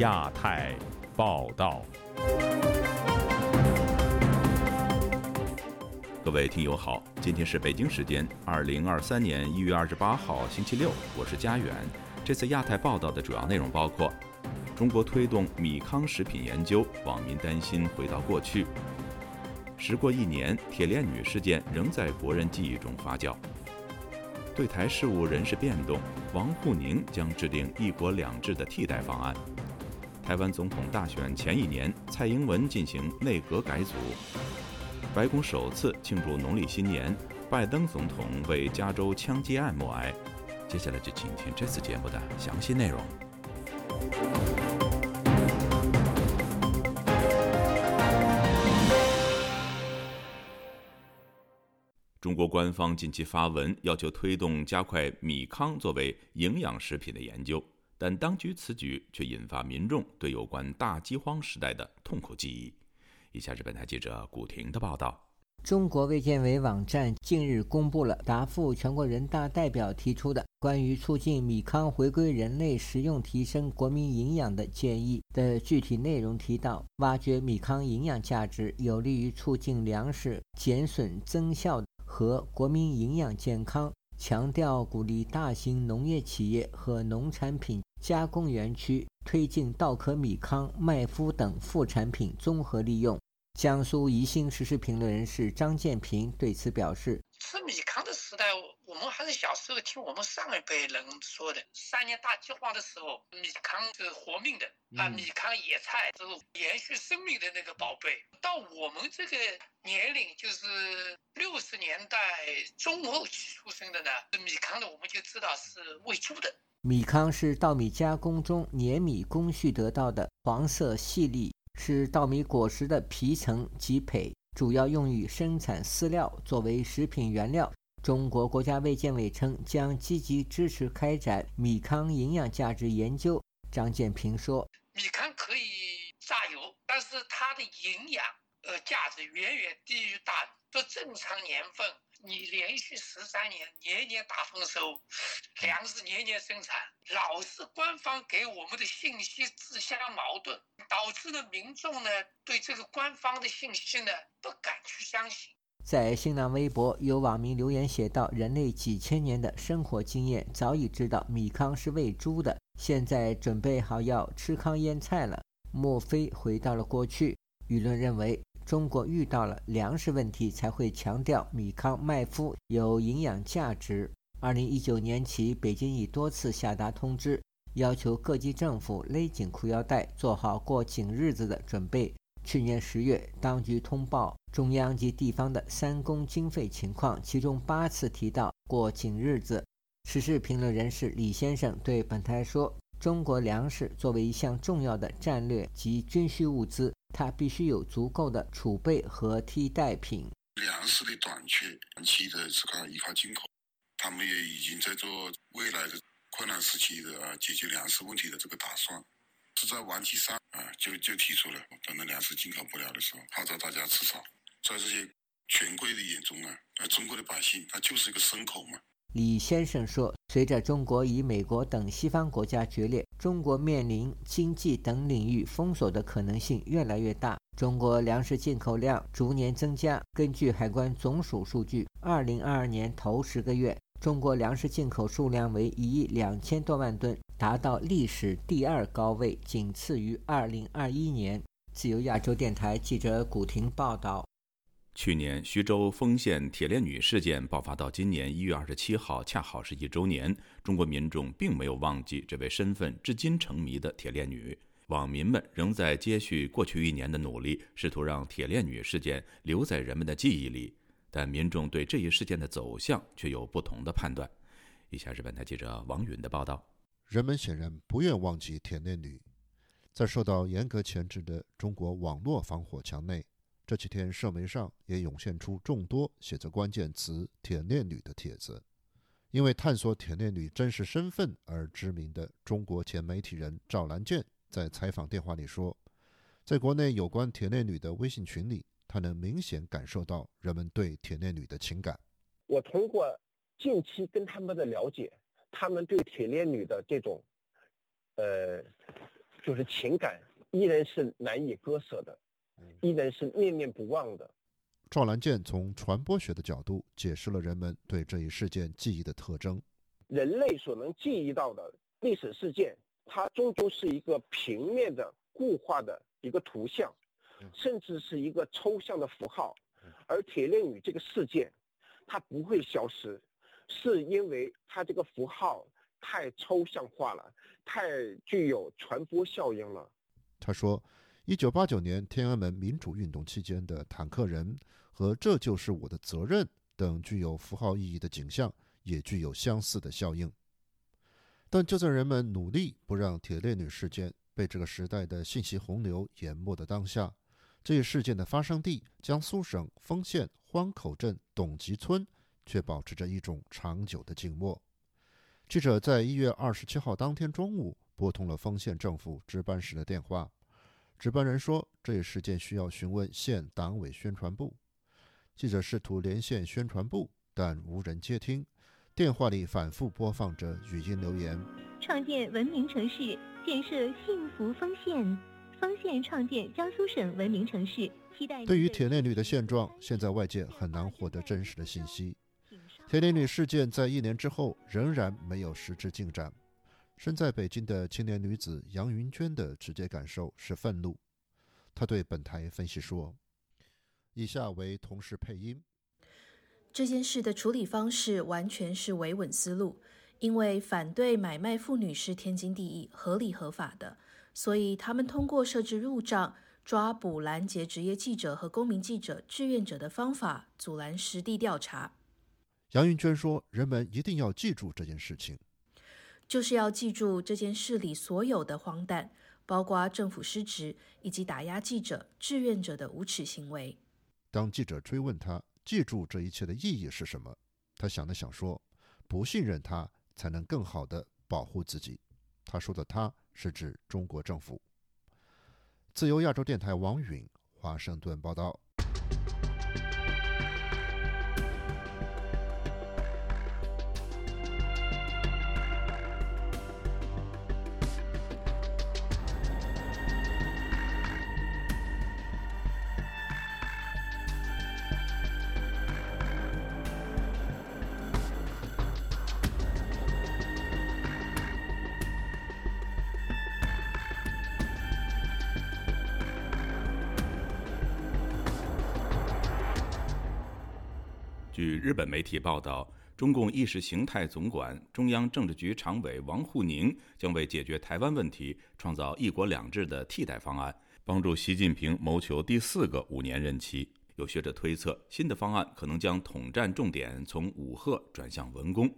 亚太报道。各位听友好，今天是北京时间二零二三年一月二十八号星期六，我是佳远。这次亚太报道的主要内容包括：中国推动米糠食品研究，网民担心回到过去；时过一年，铁链女事件仍在国人记忆中发酵；对台事务人事变动，王沪宁将制定“一国两制”的替代方案；台湾总统大选前一年，蔡英文进行内阁改组。白宫首次庆祝农历新年，拜登总统为加州枪击案默哀。接下来就请听这次节目的详细内容。中国官方近期发文要求推动加快米糠作为营养食品的研究，但当局此举却引发民众对有关大饥荒时代的痛苦记忆。以下是本台记者古婷的报道。中国卫健委网站近日公布了答复全国人大代表提出的关于促进米糠回归人类食用、提升国民营养的建议的具体内容，提到挖掘米糠营养价值，有利于促进粮食减损增效和国民营养健康。强调鼓励大型农业企业和农产品加工园区推进稻壳米糠、麦麸等副产品综合利用。江苏宜兴时事评论人士张建平对此表示：“吃米糠的时代，我们还是小时候听我们上一辈人说的，三年大饥荒的时候，米糠是活命的啊，米糠野菜是延续生命的那个宝贝。到我们这个年龄，就是六十年代中后期出生的呢，米糠的我们就知道是喂猪的。米糠是稻米加工中碾米工序得到的黄色细粒。”是稻米果实的皮层及胚，主要用于生产饲料，作为食品原料。中国国家卫健委称将积极支持开展米糠营养价值研究。张建平说：“米糠可以榨油，但是它的营养呃价值远远低于大米。说正常年份。”你连续十三年年年大丰收，粮食年年生产，老是官方给我们的信息自相矛盾，导致了民众呢对这个官方的信息呢不敢去相信。在新浪微博，有网民留言写道：“人类几千年的生活经验早已知道米糠是喂猪的，现在准备好要吃糠腌菜了，莫非回到了过去？”舆论认为。中国遇到了粮食问题，才会强调米糠、麦麸有营养价值。二零一九年起，北京已多次下达通知，要求各级政府勒紧裤腰带，做好过紧日子的准备。去年十月，当局通报中央及地方的三公经费情况，其中八次提到过紧日子。时事评论人士李先生对本台说：“中国粮食作为一项重要的战略及军需物资。”它必须有足够的储备和替代品。粮食的短缺，长期的这个依靠进口，他们也已经在做未来的困难时期的解决粮食问题的这个打算。是在王岐山啊，就就提出了，等到粮食进口不了的时候，号召大家吃草。在这些权贵的眼中啊，呃，中国的百姓他就是一个牲口嘛。李先生说：“随着中国与美国等西方国家决裂，中国面临经济等领域封锁的可能性越来越大。中国粮食进口量逐年增加。根据海关总署数据，2022年头十个月，中国粮食进口数量为一亿两千多万吨，达到历史第二高位，仅次于2021年。”自由亚洲电台记者古婷报道。去年徐州丰县铁链女事件爆发到今年一月二十七号，恰好是一周年。中国民众并没有忘记这位身份至今成谜的铁链女，网民们仍在接续过去一年的努力，试图让铁链女事件留在人们的记忆里。但民众对这一事件的走向却有不同的判断。以下是本台记者王允的报道：人们显然不愿忘记铁链女，在受到严格钳制的中国网络防火墙内。这几天，社媒上也涌现出众多写着关键词“铁链女”的帖子。因为探索铁链女真实身份而知名的中国前媒体人赵兰健在采访电话里说，在国内有关铁链女的微信群里，他能明显感受到人们对铁链女的情感。我通过近期跟他们的了解，他们对铁链女的这种，呃，就是情感依然是难以割舍的，依然是念念不忘的。赵兰健从传播学的角度解释了人们对这一事件记忆的特征。人类所能记忆到的历史事件，它终究是一个平面的固化的一个图像，甚至是一个抽象的符号。而铁链女这个事件，它不会消失，是因为它这个符号太抽象化了，太具有传播效应了。他说，一九八九年天安门民主运动期间的坦克人。和这就是我的责任等具有符号意义的景象，也具有相似的效应。但就在人们努力不让铁链女事件被这个时代的信息洪流淹没的当下，这一事件的发生地江苏省丰县欢口镇董集村却保持着一种长久的静默。记者在一月二十七号当天中午拨通了丰县政府值班室的电话，值班人说，这一事件需要询问县党委宣传部。记者试图连线宣传部，但无人接听。电话里反复播放着语音留言：“创建文明城市，建设幸福丰县。丰县创建江苏省文明城市，期待。”对于铁链女的现状，现在外界很难获得真实的信息。铁链女事件在一年之后仍然没有实质进展。身在北京的青年女子杨云娟的直接感受是愤怒。她对本台分析说。以下为同事配音。这件事的处理方式完全是维稳思路，因为反对买卖妇女是天经地义、合理合法的，所以他们通过设置路障、抓捕、拦截职业记者和公民记者、志愿者的方法，阻拦实地调查。杨云娟说：“人们一定要记住这件事情，就是要记住这件事里所有的荒诞，包括政府失职以及打压记者、志愿者的无耻行为。”当记者追问他记住这一切的意义是什么，他想了想说：“不信任他，才能更好的保护自己。”他说的“他”是指中国政府。自由亚洲电台王允华盛顿报道。据日本媒体报道，中共意识形态总管、中央政治局常委王沪宁将为解决台湾问题创造“一国两制”的替代方案，帮助习近平谋求第四个五年任期。有学者推测，新的方案可能将统战重点从武赫转向文工。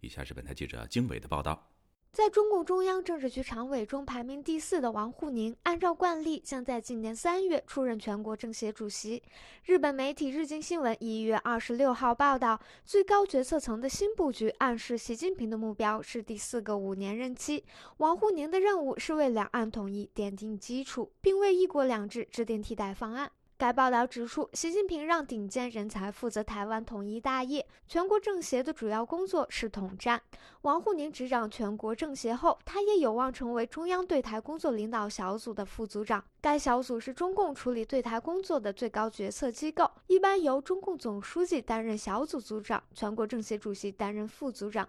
以下是本台记者经纬的报道。在中共中央政治局常委中排名第四的王沪宁，按照惯例将在今年三月出任全国政协主席。日本媒体日经新闻一月二十六号报道，最高决策层的新布局暗示习近平的目标是第四个五年任期，王沪宁的任务是为两岸统一奠定基础，并为“一国两制”制定替代方案。该报道指出，习近平让顶尖人才负责台湾统一大业，全国政协的主要工作是统战。王沪宁执掌全国政协后，他也有望成为中央对台工作领导小组的副组长。该小组是中共处理对台工作的最高决策机构，一般由中共总书记担任小组组长，全国政协主席担任副组长。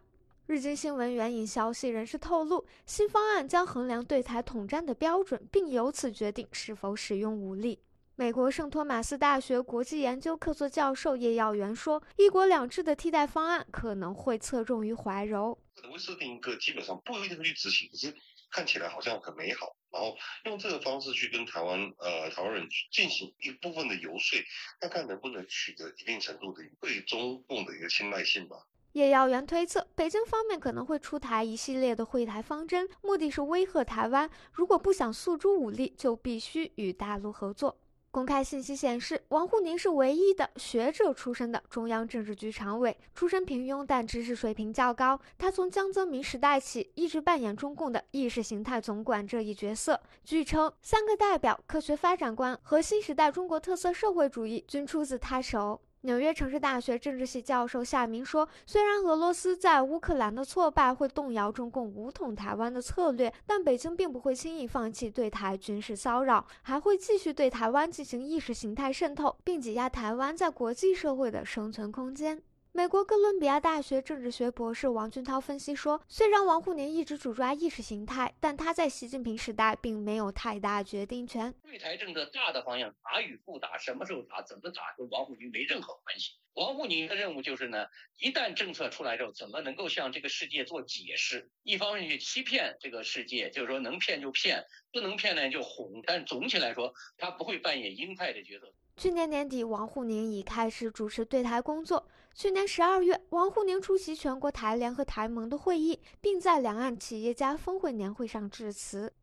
日经新闻援引消息人士透露，新方案将衡量对台统战的标准，并由此决定是否使用武力。美国圣托马斯大学国际研究客座教授叶耀元说：“一国两制的替代方案可能会侧重于怀柔，会设定一个基本上不一定会去执行，可是看起来好像很美好，然后用这个方式去跟台湾呃台湾人进行一部分的游说，看看能不能取得一定程度的对中共的一个青睐性吧。”叶耀元推测，北京方面可能会出台一系列的会台方针，目的是威吓台湾，如果不想诉诸武力，就必须与大陆合作。公开信息显示，王沪宁是唯一的学者出身的中央政治局常委，出身平庸但知识水平较高。他从江泽民时代起一直扮演中共的意识形态总管这一角色。据称，三个代表、科学发展观和新时代中国特色社会主义均出自他手。纽约城市大学政治系教授夏明说：“虽然俄罗斯在乌克兰的挫败会动摇中共武统台湾的策略，但北京并不会轻易放弃对台军事骚扰，还会继续对台湾进行意识形态渗透，并挤压台湾在国际社会的生存空间。”美国哥伦比亚大学政治学博士王俊涛分析说：“虽然王沪宁一直主抓意识形态，但他在习近平时代并没有太大决定权。对台政策大的方向，打与不打，什么时候打，怎么打，跟王沪宁没任何关系。王沪宁的任务就是呢，一旦政策出来之后，怎么能够向这个世界做解释？一方面去欺骗这个世界，就是说能骗就骗，不能骗呢就哄。但总体来说，他不会扮演鹰派的角色。”去年年底，王沪宁已开始主持对台工作。去年十二月，王沪宁出席全国台联和台盟的会议，并在两岸企业家峰会年会上致辞。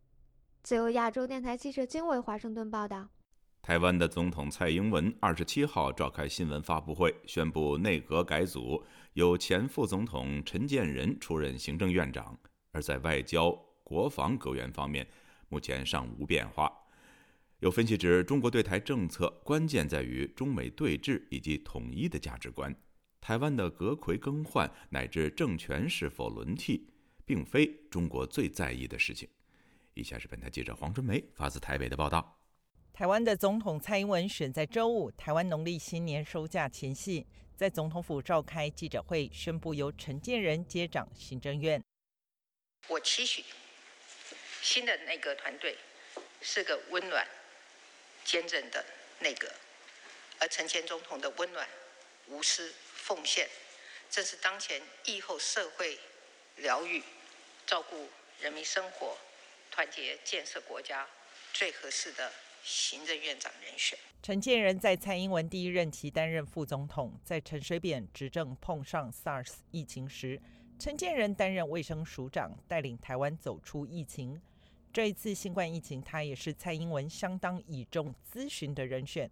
自由亚洲电台记者经纬华盛顿报道。台湾的总统蔡英文二十七号召开新闻发布会，宣布内阁改组，由前副总统陈建仁出任行政院长。而在外交、国防、阁员方面，目前尚无变化。有分析指，中国对台政策关键在于中美对峙以及统一的价值观。台湾的阁魁更换乃至政权是否轮替，并非中国最在意的事情。以下是本台记者黄春梅发自台北的报道：台湾的总统蔡英文选在周五，台湾农历新年收假前夕，在总统府召开记者会，宣布由陈建仁接掌行政院。我期许新的内阁团队是个温暖。坚韧的内阁，而陈前总统的温暖、无私、奉献，正是当前疫后社会疗愈、照顾人民生活、团结建设国家最合适的行政院长人选。陈建仁在蔡英文第一任期担任副总统，在陈水扁执政碰上 SARS 疫情时，陈建仁担任卫生署长，带领台湾走出疫情。这一次新冠疫情，他也是蔡英文相当倚重咨询的人选。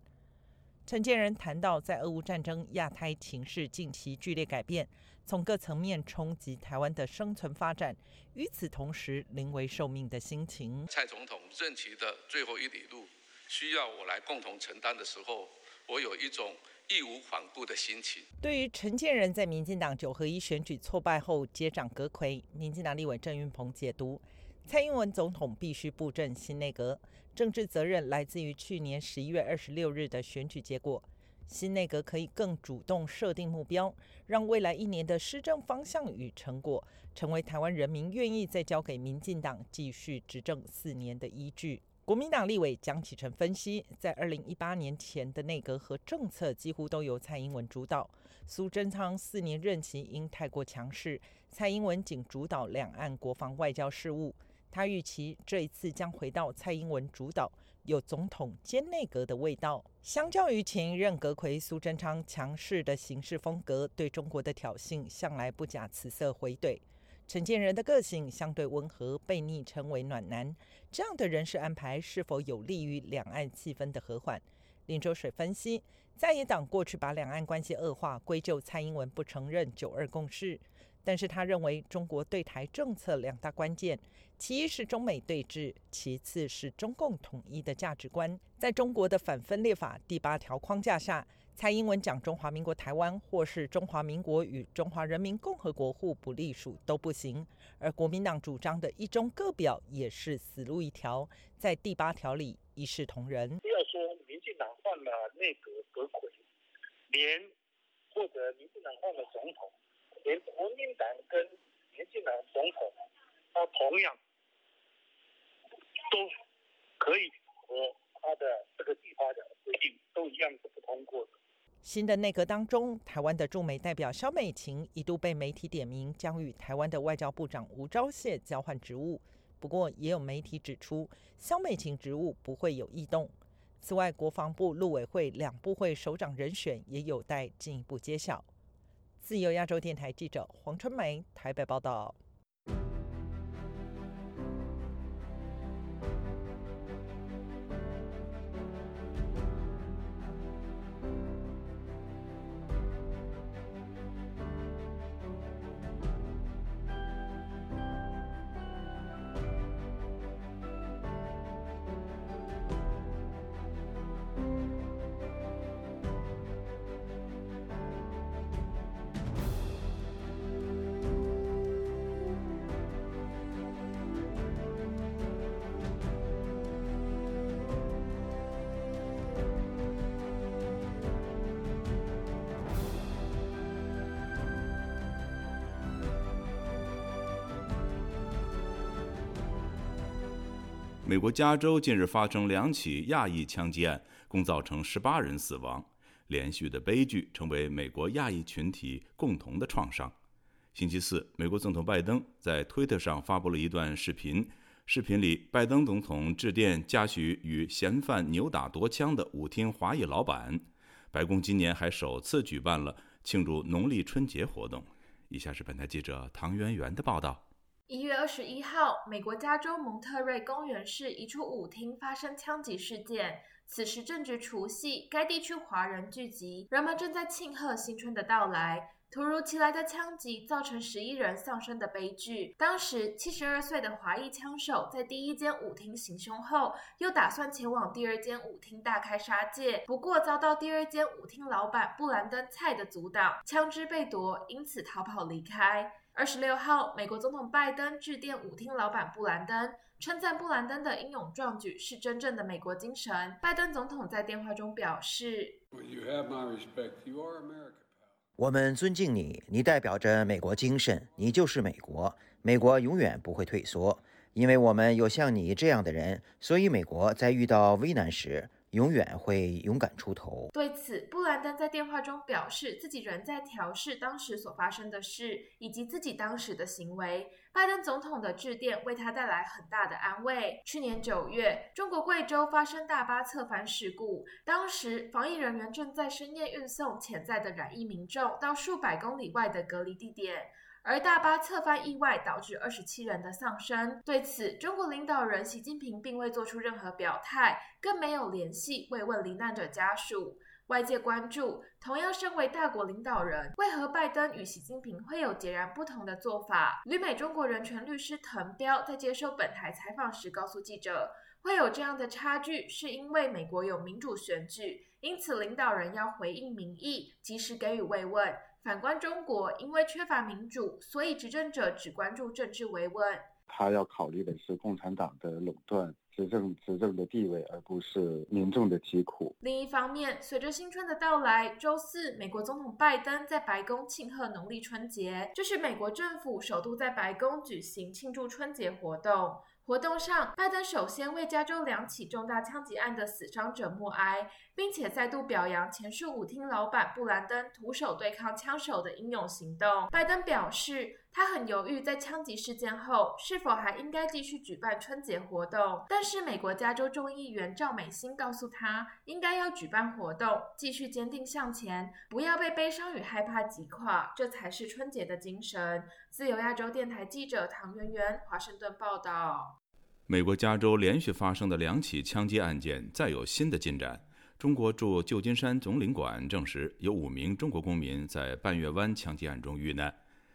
陈建仁谈到，在俄乌战争、亚太情势近期剧烈改变，从各层面冲击台湾的生存发展。与此同时，临危受命的心情。蔡总统任期的最后一里路，需要我来共同承担的时候，我有一种义无反顾的心情。对于陈建仁在民进党九合一选举挫败后接掌阁魁，民进党立委郑运鹏解读。蔡英文总统必须布阵新内阁，政治责任来自于去年十一月二十六日的选举结果。新内阁可以更主动设定目标，让未来一年的施政方向与成果，成为台湾人民愿意再交给民进党继续执政四年的依据。国民党立委江启臣分析，在二零一八年前的内阁和政策几乎都由蔡英文主导，苏贞昌四年任期因太过强势，蔡英文仅主导两岸国防外交事务。他预期这一次将回到蔡英文主导、有总统兼内阁的味道。相较于前任阁魁苏贞昌强势的行事风格，对中国的挑衅向来不假辞色回怼。陈建仁的个性相对温和，被昵称为“暖男”。这样的人事安排是否有利于两岸气氛的和缓？林周水分析，在野党过去把两岸关系恶化归咎蔡英文不承认“九二共识”。但是他认为，中国对台政策两大关键，其一是中美对峙，其次是中共统一的价值观。在中国的反分裂法第八条框架下，蔡英文讲中华民国台湾，或是中华民国与中华人民共和国互不隶属都不行。而国民党主张的一中各表也是死路一条，在第八条里一视同仁。不要说民进党换了内阁阁魁，连或者民进党换了总统。连国民党跟民进党总统，他同样都可以和他的这个地方的规定都一样是不通过的。新的内阁当中，台湾的驻美代表肖美琴一度被媒体点名将与台湾的外交部长吴钊燮交换职务，不过也有媒体指出，肖美琴职务不会有异动。此外，国防部陆委会两部会首长人选也有待进一步揭晓。自由亚洲电台记者黄春梅台北报道。美国加州近日发生两起亚裔枪击案，共造成十八人死亡。连续的悲剧成为美国亚裔群体共同的创伤。星期四，美国总统拜登在推特上发布了一段视频，视频里，拜登总统致电嘉许与嫌犯扭打夺枪的舞厅华裔老板。白宫今年还首次举办了庆祝农历春节活动。以下是本台记者唐媛媛的报道。一月二十一号，美国加州蒙特瑞公园市一处舞厅发生枪击事件。此时正值除夕，该地区华人聚集，人们正在庆贺新春的到来。突如其来的枪击造成十一人丧生的悲剧。当时，七十二岁的华裔枪手在第一间舞厅行凶后，又打算前往第二间舞厅大开杀戒，不过遭到第二间舞厅老板布兰登·蔡的阻挡，枪支被夺，因此逃跑离开。二十六号，美国总统拜登致电舞厅老板布兰登，称赞布兰登的英勇壮举是真正的美国精神。拜登总统在电话中表示。我们尊敬你，你代表着美国精神，你就是美国，美国永远不会退缩，因为我们有像你这样的人，所以美国在遇到危难时。永远会勇敢出头。对此，布兰登在电话中表示，自己仍在调试当时所发生的事以及自己当时的行为。拜登总统的致电为他带来很大的安慰。去年九月，中国贵州发生大巴侧翻事故，当时防疫人员正在深夜运送潜在的染疫民众到数百公里外的隔离地点。而大巴侧翻意外导致二十七人的丧生。对此，中国领导人习近平并未做出任何表态，更没有联系慰问罹难者家属。外界关注，同样身为大国领导人，为何拜登与习近平会有截然不同的做法？旅美中国人权律师滕彪在接受本台采访时告诉记者，会有这样的差距，是因为美国有民主选举，因此领导人要回应民意，及时给予慰问。反观中国，因为缺乏民主，所以执政者只关注政治维稳。他要考虑的是共产党的垄断执政执政的地位，而不是民众的疾苦。另一方面，随着新春的到来，周四，美国总统拜登在白宫庆贺农历春节，这是美国政府首度在白宫举行庆祝春节活动。活动上，拜登首先为加州两起重大枪击案的死伤者默哀，并且再度表扬前述舞厅老板布兰登徒手对抗枪手的英勇行动。拜登表示，他很犹豫在枪击事件后是否还应该继续举办春节活动，但是美国加州众议员赵美心告诉他，应该要举办活动，继续坚定向前，不要被悲伤与害怕击垮，这才是春节的精神。自由亚洲电台记者唐媛媛，华盛顿报道。美国加州连续发生的两起枪击案件再有新的进展。中国驻旧金山总领馆证实，有五名中国公民在半月湾枪击案中遇难。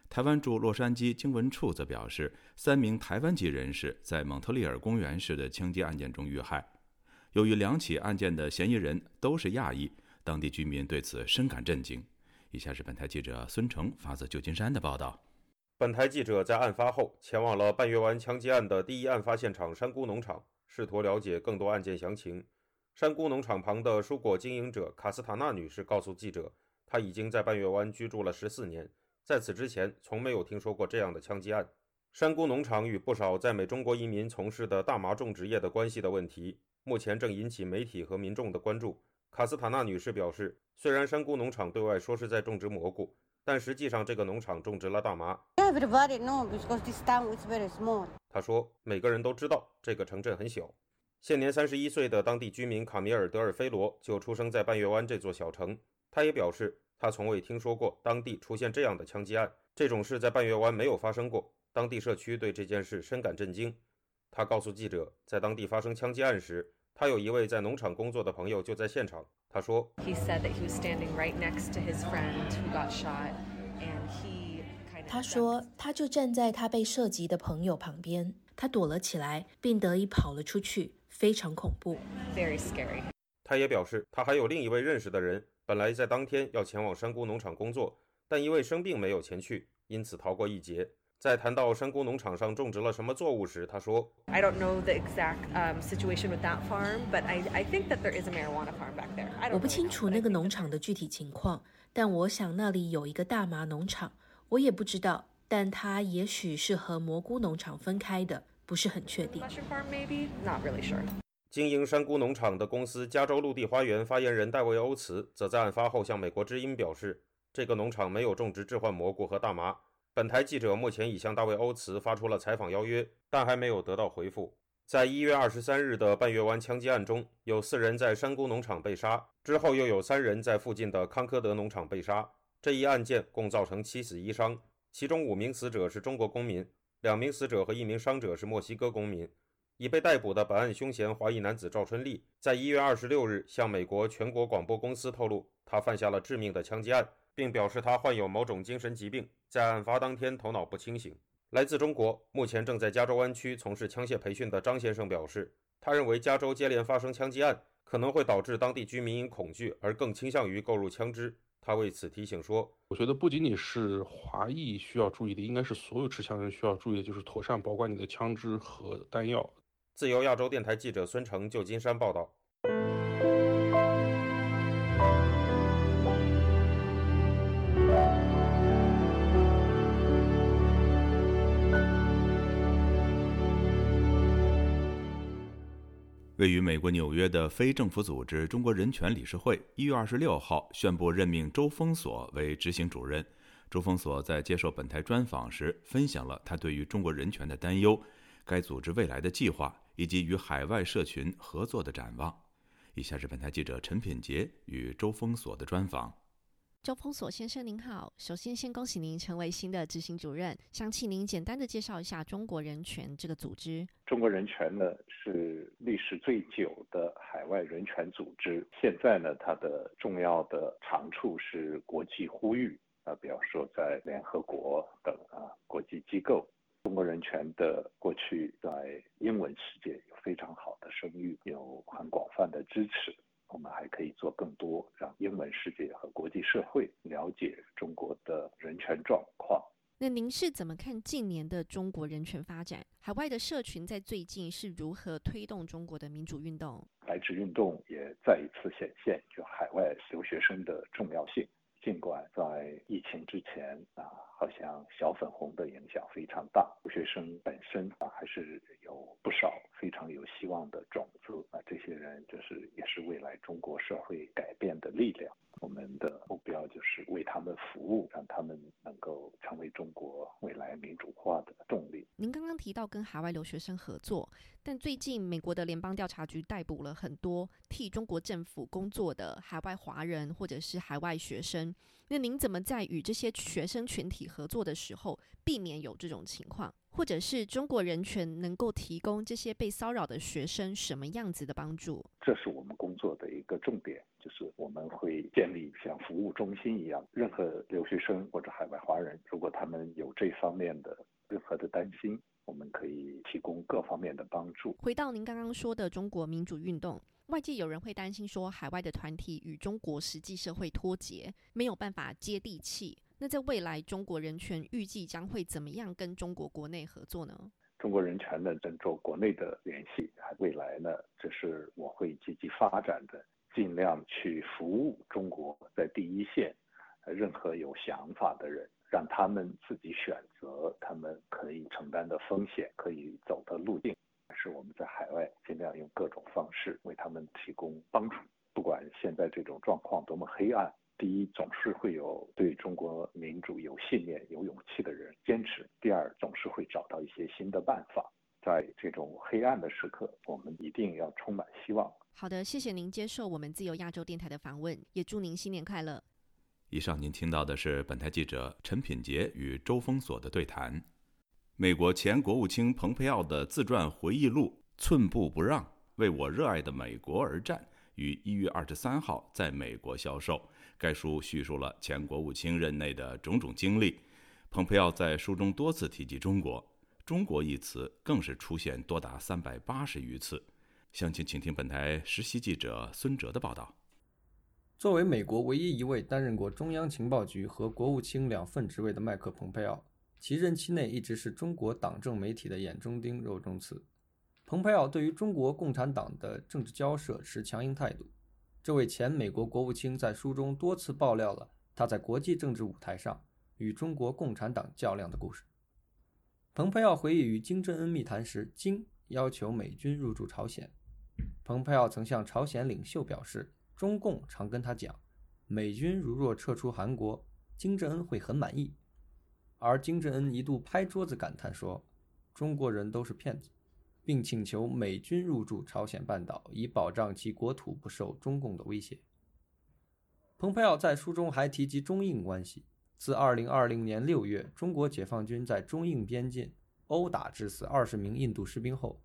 台湾驻洛杉矶经文处则表示，三名台湾籍人士在蒙特利尔公园市的枪击案件中遇害。由于两起案件的嫌疑人都是亚裔，当地居民对此深感震惊。以下是本台记者孙成发自旧金山的报道。本台记者在案发后前往了半月湾枪击案的第一案发现场山菇农场，试图了解更多案件详情。山菇农场旁的蔬果经营者卡斯塔纳女士告诉记者，她已经在半月湾居住了十四年，在此之前从没有听说过这样的枪击案。山菇农场与不少在美中国移民从事的大麻种植业的关系的问题，目前正引起媒体和民众的关注。卡斯塔纳女士表示，虽然山菇农场对外说是在种植蘑菇。但实际上，这个农场种植了大麻。他说：“每个人都知道这个城镇很小。”现年三十一岁的当地居民卡米尔·德尔菲罗就出生在半月湾这座小城。他也表示，他从未听说过当地出现这样的枪击案，这种事在半月湾没有发生过。当地社区对这件事深感震惊。他告诉记者，在当地发生枪击案时，他有一位在农场工作的朋友就在现场。他说：“他说，他就站在他被射击的朋友旁边，他躲了起来，并得以跑了出去，非常恐怖。” Very scary。他也表示，他还有另一位认识的人，本来在当天要前往山谷农场工作，但因为生病没有前去，因此逃过一劫。在谈到山谷农场上种植了什么作物时，他说：“I don't know the exact situation with that farm, but I I think that there is a marijuana farm back there.” 我不清楚那个农场的具体情况，但我想那里有一个大麻农场。我也不知道，但它也许是和蘑菇农场分开的。不是很确定。经营山菇农场的公司加州陆地花园发言人戴维·欧茨则在案发后向美国之音表示，这个农场没有种植致幻蘑菇和大麻。本台记者目前已向大卫·欧茨发出了采访邀约，但还没有得到回复。在一月二十三日的半月湾枪击案中，有四人在山谷农场被杀，之后又有三人在附近的康科德农场被杀。这一案件共造成七死一伤，其中五名死者是中国公民，两名死者和一名伤者是墨西哥公民。已被逮捕的本案凶嫌华裔男子赵春丽，在一月二十六日向美国全国广播公司透露，他犯下了致命的枪击案，并表示他患有某种精神疾病，在案发当天头脑不清醒。来自中国，目前正在加州湾区从事枪械培训的张先生表示，他认为加州接连发生枪击案可能会导致当地居民因恐惧而更倾向于购入枪支。他为此提醒说：“我觉得不仅仅是华裔需要注意的，应该是所有持枪人需要注意的，就是妥善保管你的枪支和弹药。”自由亚洲电台记者孙成，旧金山报道。位于美国纽约的非政府组织中国人权理事会一月二十六号宣布任命周峰锁为执行主任。周峰锁在接受本台专访时，分享了他对于中国人权的担忧、该组织未来的计划以及与海外社群合作的展望。以下是本台记者陈品杰与周峰锁的专访。周峰锁先生您好，首先先恭喜您成为新的执行主任，想请您简单的介绍一下中国人权这个组织。中国人权呢是历史最久的海外人权组织，现在呢它的重要的长处是国际呼吁啊，比方说在联合国等啊国际机构，中国人权的过去在英文世界有非常好的声誉，有很广泛的支持。我们还可以做更多，让英文世界和国际社会了解中国的人权状况。那您是怎么看近年的中国人权发展？海外的社群在最近是如何推动中国的民主运动？白纸运动也再一次显现，就海外留学生的重要性。尽管在疫情之前啊，好像小粉红的影响非常大，留学生本身啊还是有不少非常有希望的种子啊，这些人就是也是未来中国社会改变的力量。我们的目标就是为他们服务，让他们能够成为中国未来民主化的动力。您刚刚提到跟海外留学生合作，但最近美国的联邦调查局逮捕了很多替中国政府工作的海外华人或者是海外学生。那您怎么在与这些学生群体合作的时候，避免有这种情况？或者是中国人权能够提供这些被骚扰的学生什么样子的帮助？这是我们工作的一个重点，就是我们会建立像服务中心一样，任何留学生或者海外华人，如果他们有这方面的任何的担心，我们可以提供各方面的帮助。回到您刚刚说的中国民主运动，外界有人会担心说，海外的团体与中国实际社会脱节，没有办法接地气。那在未来，中国人权预计将会怎么样跟中国国内合作呢？中国人权呢，跟中国内的联系，未来呢，这是我会积极发展的，尽量去服务中国在第一线，任何有想法的人，让他们自己选择他们可以承担的风险，可以走的路径。是我们在海外尽量用各种方式为他们提供帮助，不管现在这种状况多么黑暗。第一，总是会有对中国民主有信念、有勇气的人坚持；第二，总是会找到一些新的办法。在这种黑暗的时刻，我们一定要充满希望。好的，谢谢您接受我们自由亚洲电台的访问，也祝您新年快乐。以上您听到的是本台记者陈品杰与周峰所的对谈。美国前国务卿蓬佩奥的自传回忆录《寸步不让：为我热爱的美国而战》于一月二十三号在美国销售。该书叙述了前国务卿任内的种种经历。蓬佩奥在书中多次提及中国，“中国”一词更是出现多达三百八十余次。详情，请听本台实习记者孙哲的报道。作为美国唯一一位担任过中央情报局和国务卿两份职位的麦克·蓬佩奥，其任期内一直是中国党政媒体的眼中钉、肉中刺。蓬佩奥对于中国共产党的政治交涉持强硬态度。这位前美国国务卿在书中多次爆料了他在国际政治舞台上与中国共产党较量的故事。蓬佩奥回忆与金正恩密谈时，金要求美军入驻朝鲜。蓬佩奥曾向朝鲜领袖表示，中共常跟他讲，美军如若撤出韩国，金正恩会很满意。而金正恩一度拍桌子感叹说：“中国人都是骗子。”并请求美军入驻朝鲜半岛，以保障其国土不受中共的威胁。蓬佩奥在书中还提及中印关系。自2020年6月，中国解放军在中印边境殴打致死20名印度士兵后，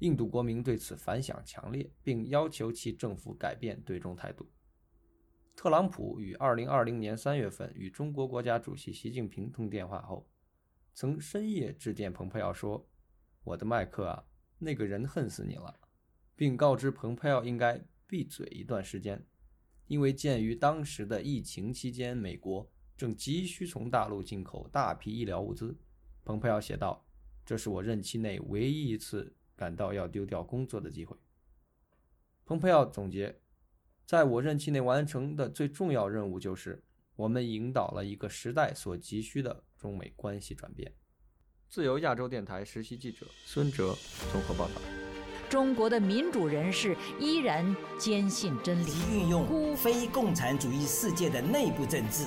印度国民对此反响强烈，并要求其政府改变对中态度。特朗普于2020年3月份与中国国家主席习近平通电话后，曾深夜致电蓬佩奥说：“我的麦克啊，那个人恨死你了，并告知蓬佩奥应该闭嘴一段时间，因为鉴于当时的疫情期间，美国。”正急需从大陆进口大批医疗物资，蓬佩奥写道：“这是我任期内唯一一次感到要丢掉工作的机会。”蓬佩奥总结：“在我任期内完成的最重要任务就是，我们引导了一个时代所急需的中美关系转变。”自由亚洲电台实习记者孙哲综合报道。中国的民主人士依然坚信真理，运用非共产主义世界的内部政治。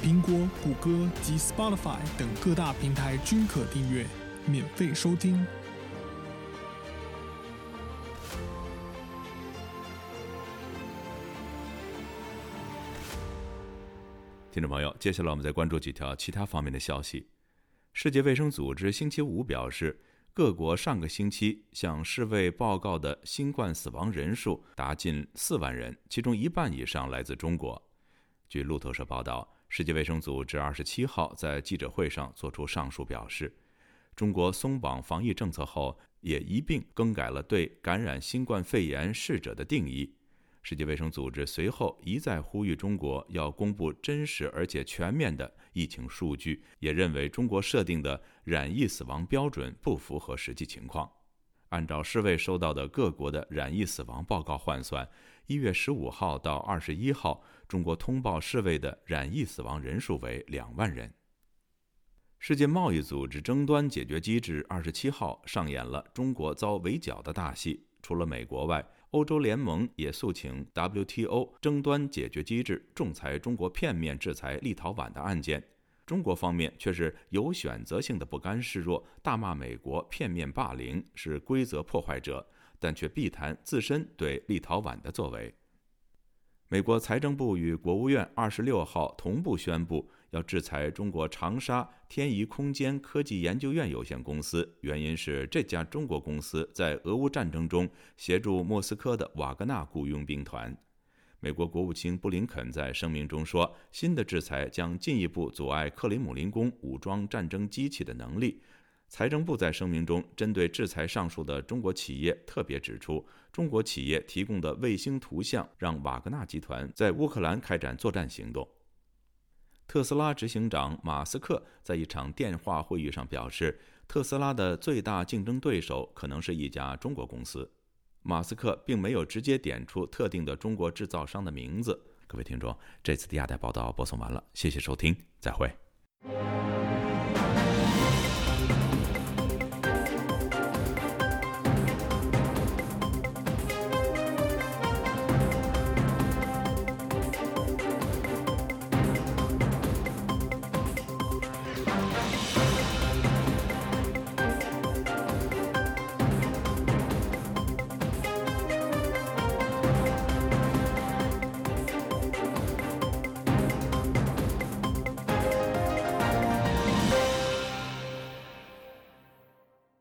苹果、谷歌及 Spotify 等各大平台均可订阅，免费收听。听众朋友，接下来我们再关注几条其他方面的消息。世界卫生组织星期五表示，各国上个星期向世卫报告的新冠死亡人数达近四万人，其中一半以上来自中国。据路透社报道。世界卫生组织二十七号在记者会上作出上述表示，中国松绑防疫政策后，也一并更改了对感染新冠肺炎逝者的定义。世界卫生组织随后一再呼吁中国要公布真实而且全面的疫情数据，也认为中国设定的染疫死亡标准不符合实际情况。按照世卫收到的各国的染疫死亡报告换算，一月十五号到二十一号。中国通报世卫的染疫死亡人数为两万人。世界贸易组织争端解决机制二十七号上演了中国遭围剿的大戏。除了美国外，欧洲联盟也诉请 WTO 争端解决机制仲裁中国片面制裁立陶宛的案件。中国方面却是有选择性的不甘示弱，大骂美国片面霸凌是规则破坏者，但却避谈自身对立陶宛的作为。美国财政部与国务院二十六号同步宣布，要制裁中国长沙天仪空间科技研究院有限公司，原因是这家中国公司在俄乌战争中协助莫斯科的瓦格纳雇佣兵团。美国国务卿布林肯在声明中说，新的制裁将进一步阻碍克里姆林宫武装战争机器的能力。财政部在声明中针对制裁上述的中国企业特别指出，中国企业提供的卫星图像让瓦格纳集团在乌克兰开展作战行动。特斯拉执行长马斯克在一场电话会议上表示，特斯拉的最大竞争对手可能是一家中国公司。马斯克并没有直接点出特定的中国制造商的名字。各位听众，这次的亚太报道播送完了，谢谢收听，再会。